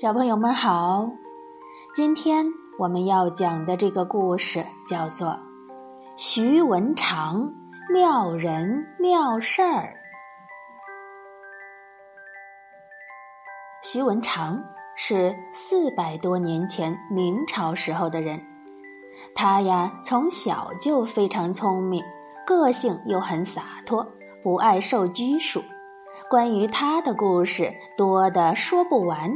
小朋友们好，今天我们要讲的这个故事叫做《徐文长妙人妙事儿》。徐文长是四百多年前明朝时候的人，他呀从小就非常聪明，个性又很洒脱，不爱受拘束。关于他的故事多的说不完。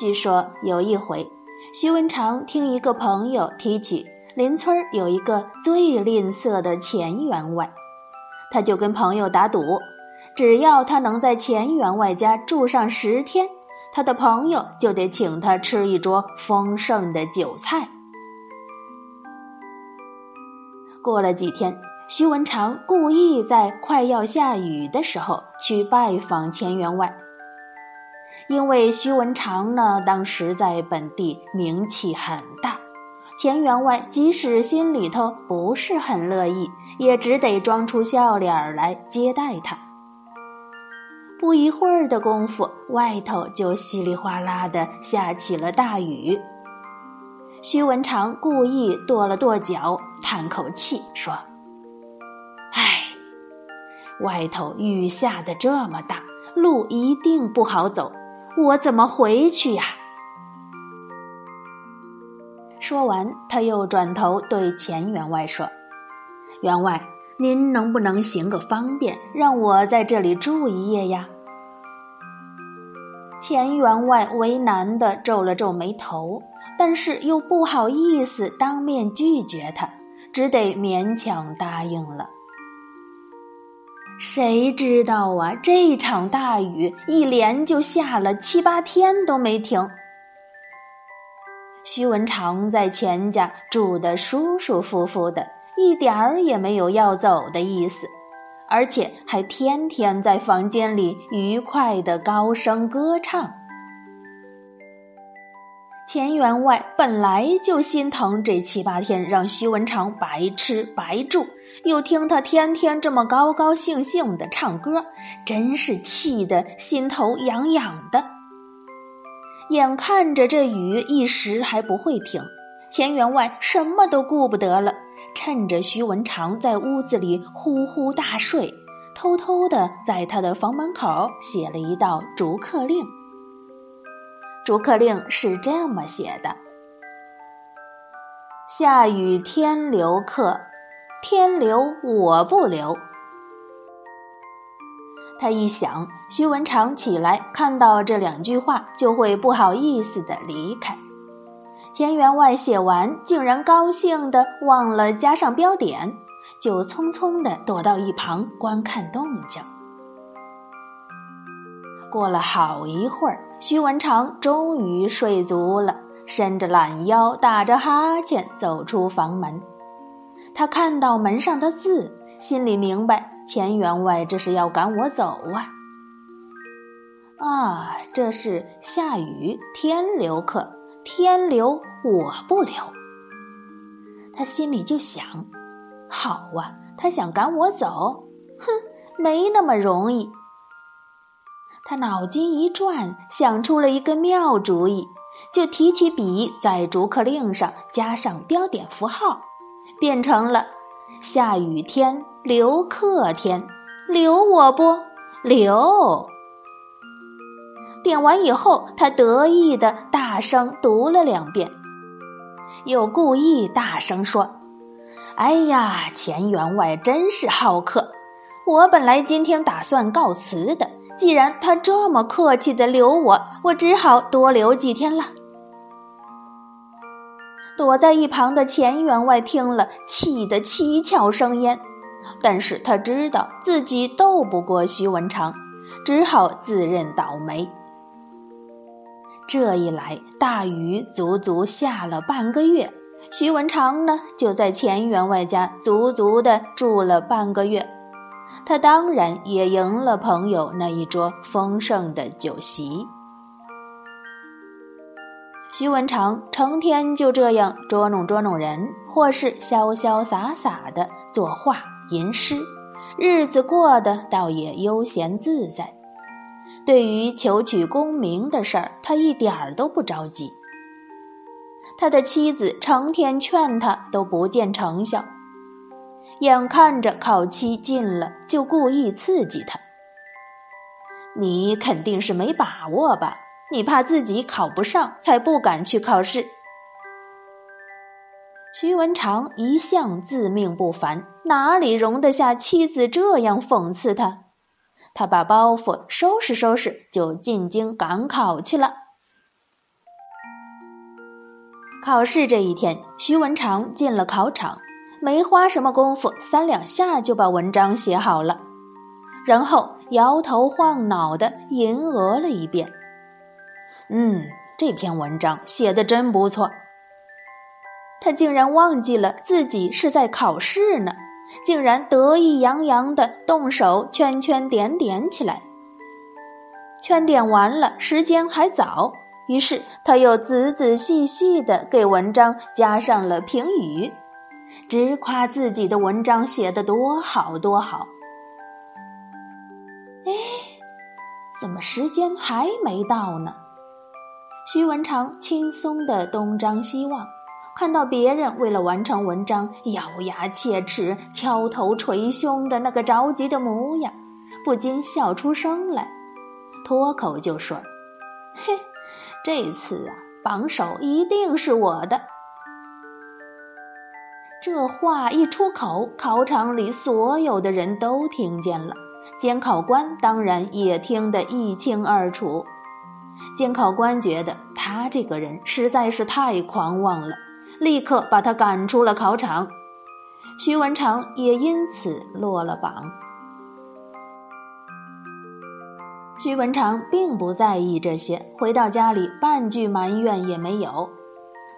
据说有一回，徐文长听一个朋友提起邻村有一个最吝啬的钱员外，他就跟朋友打赌，只要他能在钱员外家住上十天，他的朋友就得请他吃一桌丰盛的酒菜。过了几天，徐文长故意在快要下雨的时候去拜访钱员外。因为徐文长呢，当时在本地名气很大，钱员外即使心里头不是很乐意，也只得装出笑脸来接待他。不一会儿的功夫，外头就稀里哗啦的下起了大雨。徐文长故意跺了跺脚，叹口气说：“唉，外头雨下的这么大，路一定不好走。”我怎么回去呀？说完，他又转头对钱员外说：“员外，您能不能行个方便，让我在这里住一夜呀？”钱员外为难的皱了皱眉头，但是又不好意思当面拒绝他，只得勉强答应了。谁知道啊！这场大雨一连就下了七八天都没停。徐文长在钱家住得舒舒服服的，一点儿也没有要走的意思，而且还天天在房间里愉快的高声歌唱。钱员外本来就心疼这七八天让徐文长白吃白住。又听他天天这么高高兴兴的唱歌，真是气得心头痒痒的。眼看着这雨一时还不会停，钱员外什么都顾不得了，趁着徐文长在屋子里呼呼大睡，偷偷的在他的房门口写了一道逐客令。逐客令是这么写的：下雨天留客。天留我不留。他一想，徐文长起来看到这两句话，就会不好意思的离开。钱员外写完，竟然高兴的忘了加上标点，就匆匆的躲到一旁观看动静。过了好一会儿，徐文长终于睡足了，伸着懒腰，打着哈欠走出房门。他看到门上的字，心里明白钱员外这是要赶我走啊！啊，这是下雨天留客，天留我不留。他心里就想：好啊，他想赶我走，哼，没那么容易。他脑筋一转，想出了一个妙主意，就提起笔在逐客令上加上标点符号。变成了下雨天留客天，留我不留？点完以后，他得意的大声读了两遍，又故意大声说：“哎呀，钱员外真是好客！我本来今天打算告辞的，既然他这么客气的留我，我只好多留几天了。”躲在一旁的钱员外听了，气得七窍生烟，但是他知道自己斗不过徐文长，只好自认倒霉。这一来，大雨足足下了半个月，徐文长呢就在钱员外家足足的住了半个月，他当然也赢了朋友那一桌丰盛的酒席。徐文长成天就这样捉弄捉弄人，或是潇潇洒洒的作画吟诗，日子过得倒也悠闲自在。对于求取功名的事儿，他一点儿都不着急。他的妻子成天劝他，都不见成效。眼看着考期近了，就故意刺激他：“你肯定是没把握吧？你怕自己考不上，才不敢去考试。”徐文长一向自命不凡，哪里容得下妻子这样讽刺他？他把包袱收拾收拾，就进京赶考去了。考试这一天，徐文长进了考场，没花什么功夫，三两下就把文章写好了，然后摇头晃脑的吟额了一遍。嗯，这篇文章写的真不错。他竟然忘记了自己是在考试呢，竟然得意洋洋的动手圈圈点点起来。圈点完了，时间还早，于是他又仔仔细细的给文章加上了评语，直夸自己的文章写的多好多好。哎，怎么时间还没到呢？徐文长轻松的东张西望。看到别人为了完成文章咬牙切齿、敲头捶胸的那个着急的模样，不禁笑出声来，脱口就说：“嘿，这次啊，榜首一定是我的。”这话一出口，考场里所有的人都听见了，监考官当然也听得一清二楚。监考官觉得他这个人实在是太狂妄了。立刻把他赶出了考场，徐文长也因此落了榜。徐文长并不在意这些，回到家里半句埋怨也没有。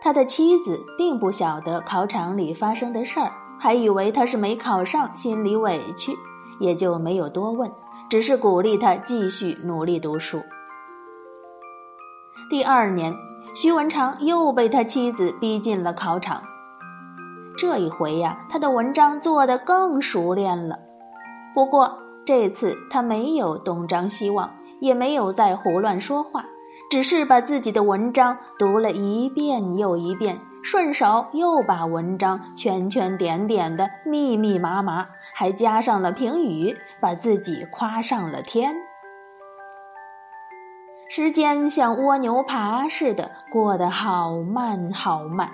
他的妻子并不晓得考场里发生的事儿，还以为他是没考上，心里委屈，也就没有多问，只是鼓励他继续努力读书。第二年。徐文长又被他妻子逼进了考场。这一回呀，他的文章做得更熟练了。不过这次他没有东张西望，也没有再胡乱说话，只是把自己的文章读了一遍又一遍，顺手又把文章圈圈点点的密密麻麻，还加上了评语，把自己夸上了天。时间像蜗牛爬似的过得好慢好慢，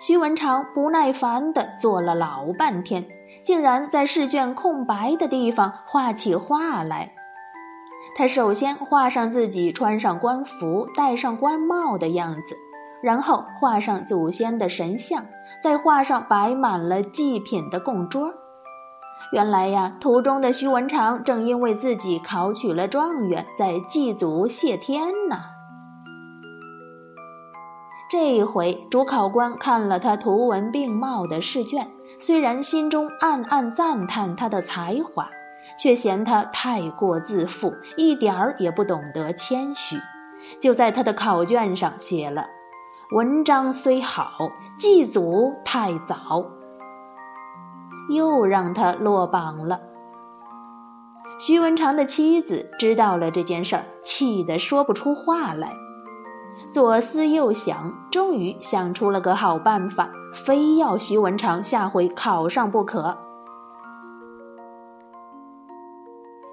徐文长不耐烦地坐了老半天，竟然在试卷空白的地方画起画来。他首先画上自己穿上官服、戴上官帽的样子，然后画上祖先的神像，再画上摆满了祭品的供桌。原来呀，途中的徐文长正因为自己考取了状元，在祭祖谢天呢。这一回，主考官看了他图文并茂的试卷，虽然心中暗暗赞叹他的才华，却嫌他太过自负，一点儿也不懂得谦虚，就在他的考卷上写了：“文章虽好，祭祖太早。”又让他落榜了。徐文长的妻子知道了这件事儿，气得说不出话来。左思右想，终于想出了个好办法，非要徐文长下回考上不可。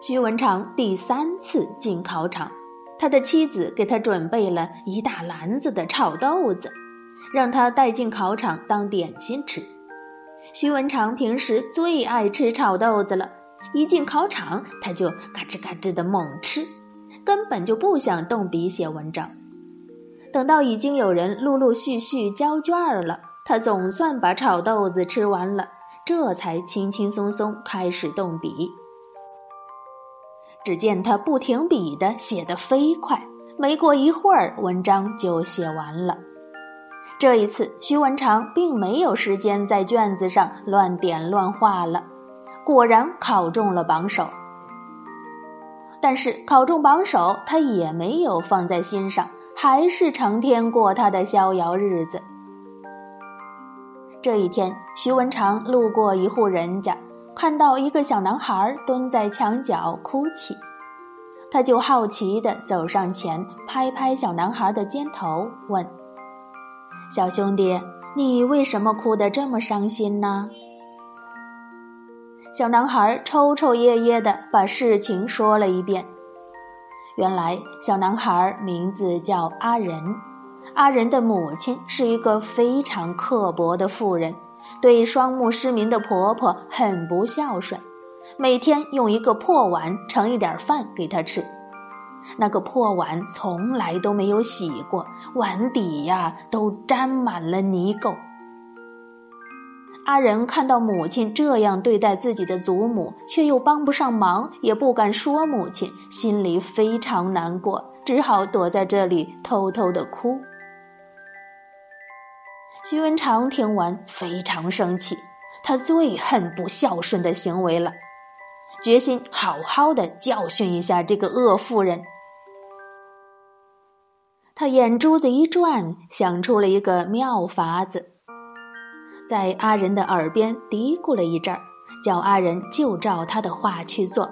徐文长第三次进考场，他的妻子给他准备了一大篮子的炒豆子，让他带进考场当点心吃。徐文长平时最爱吃炒豆子了，一进考场他就嘎吱嘎吱的猛吃，根本就不想动笔写文章。等到已经有人陆陆续续交卷了，他总算把炒豆子吃完了，这才轻轻松松开始动笔。只见他不停笔的写得飞快，没过一会儿，文章就写完了。这一次，徐文长并没有时间在卷子上乱点乱画了，果然考中了榜首。但是考中榜首，他也没有放在心上，还是成天过他的逍遥日子。这一天，徐文长路过一户人家，看到一个小男孩蹲在墙角哭泣。他就好奇地走上前，拍拍小男孩的肩头，问：“小兄弟，你为什么哭得这么伤心呢？”小男孩抽抽噎噎地把事情说了一遍。原来，小男孩名字叫阿仁，阿仁的母亲是一个非常刻薄的妇人，对双目失明的婆婆很不孝顺，每天用一个破碗盛一点饭给她吃，那个破碗从来都没有洗过，碗底呀都沾满了泥垢。阿仁看到母亲这样对待自己的祖母，却又帮不上忙，也不敢说母亲，心里非常难过，只好躲在这里偷偷的哭。徐文长听完非常生气，他最恨不孝顺的行为了，决心好好的教训一下这个恶妇人。他眼珠子一转，想出了一个妙法子。在阿仁的耳边嘀咕了一阵儿，叫阿仁就照他的话去做。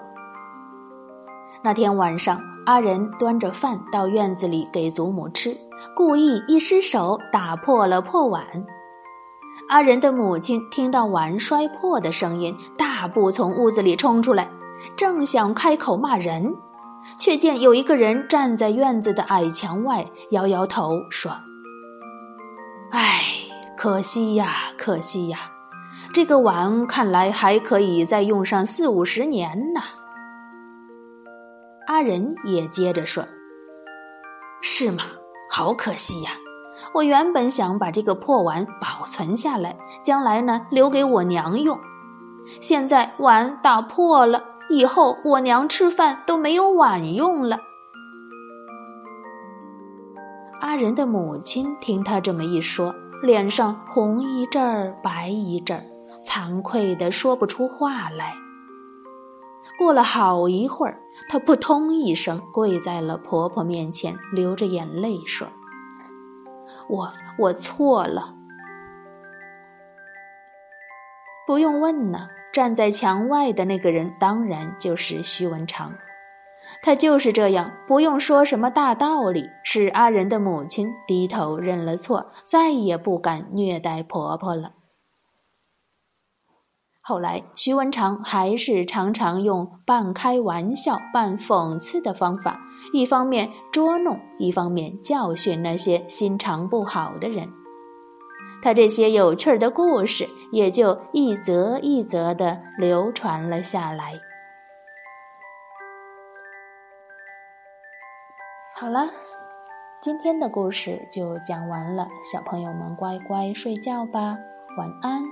那天晚上，阿仁端着饭到院子里给祖母吃，故意一失手打破了破碗。阿仁的母亲听到碗摔破的声音，大步从屋子里冲出来，正想开口骂人，却见有一个人站在院子的矮墙外，摇摇头说：“唉。”可惜呀，可惜呀，这个碗看来还可以再用上四五十年呢。阿仁也接着说：“是吗？好可惜呀！我原本想把这个破碗保存下来，将来呢留给我娘用。现在碗打破了，以后我娘吃饭都没有碗用了。”阿仁的母亲听他这么一说。脸上红一阵儿，白一阵儿，惭愧的说不出话来。过了好一会儿，她扑通一声跪在了婆婆面前，流着眼泪说：“我我错了。”不用问呢，站在墙外的那个人当然就是徐文长。他就是这样，不用说什么大道理，使阿仁的母亲低头认了错，再也不敢虐待婆婆了。后来，徐文长还是常常用半开玩笑、半讽刺的方法，一方面捉弄，一方面教训那些心肠不好的人。他这些有趣的故事，也就一则一则的流传了下来。好了，今天的故事就讲完了，小朋友们乖乖睡觉吧，晚安。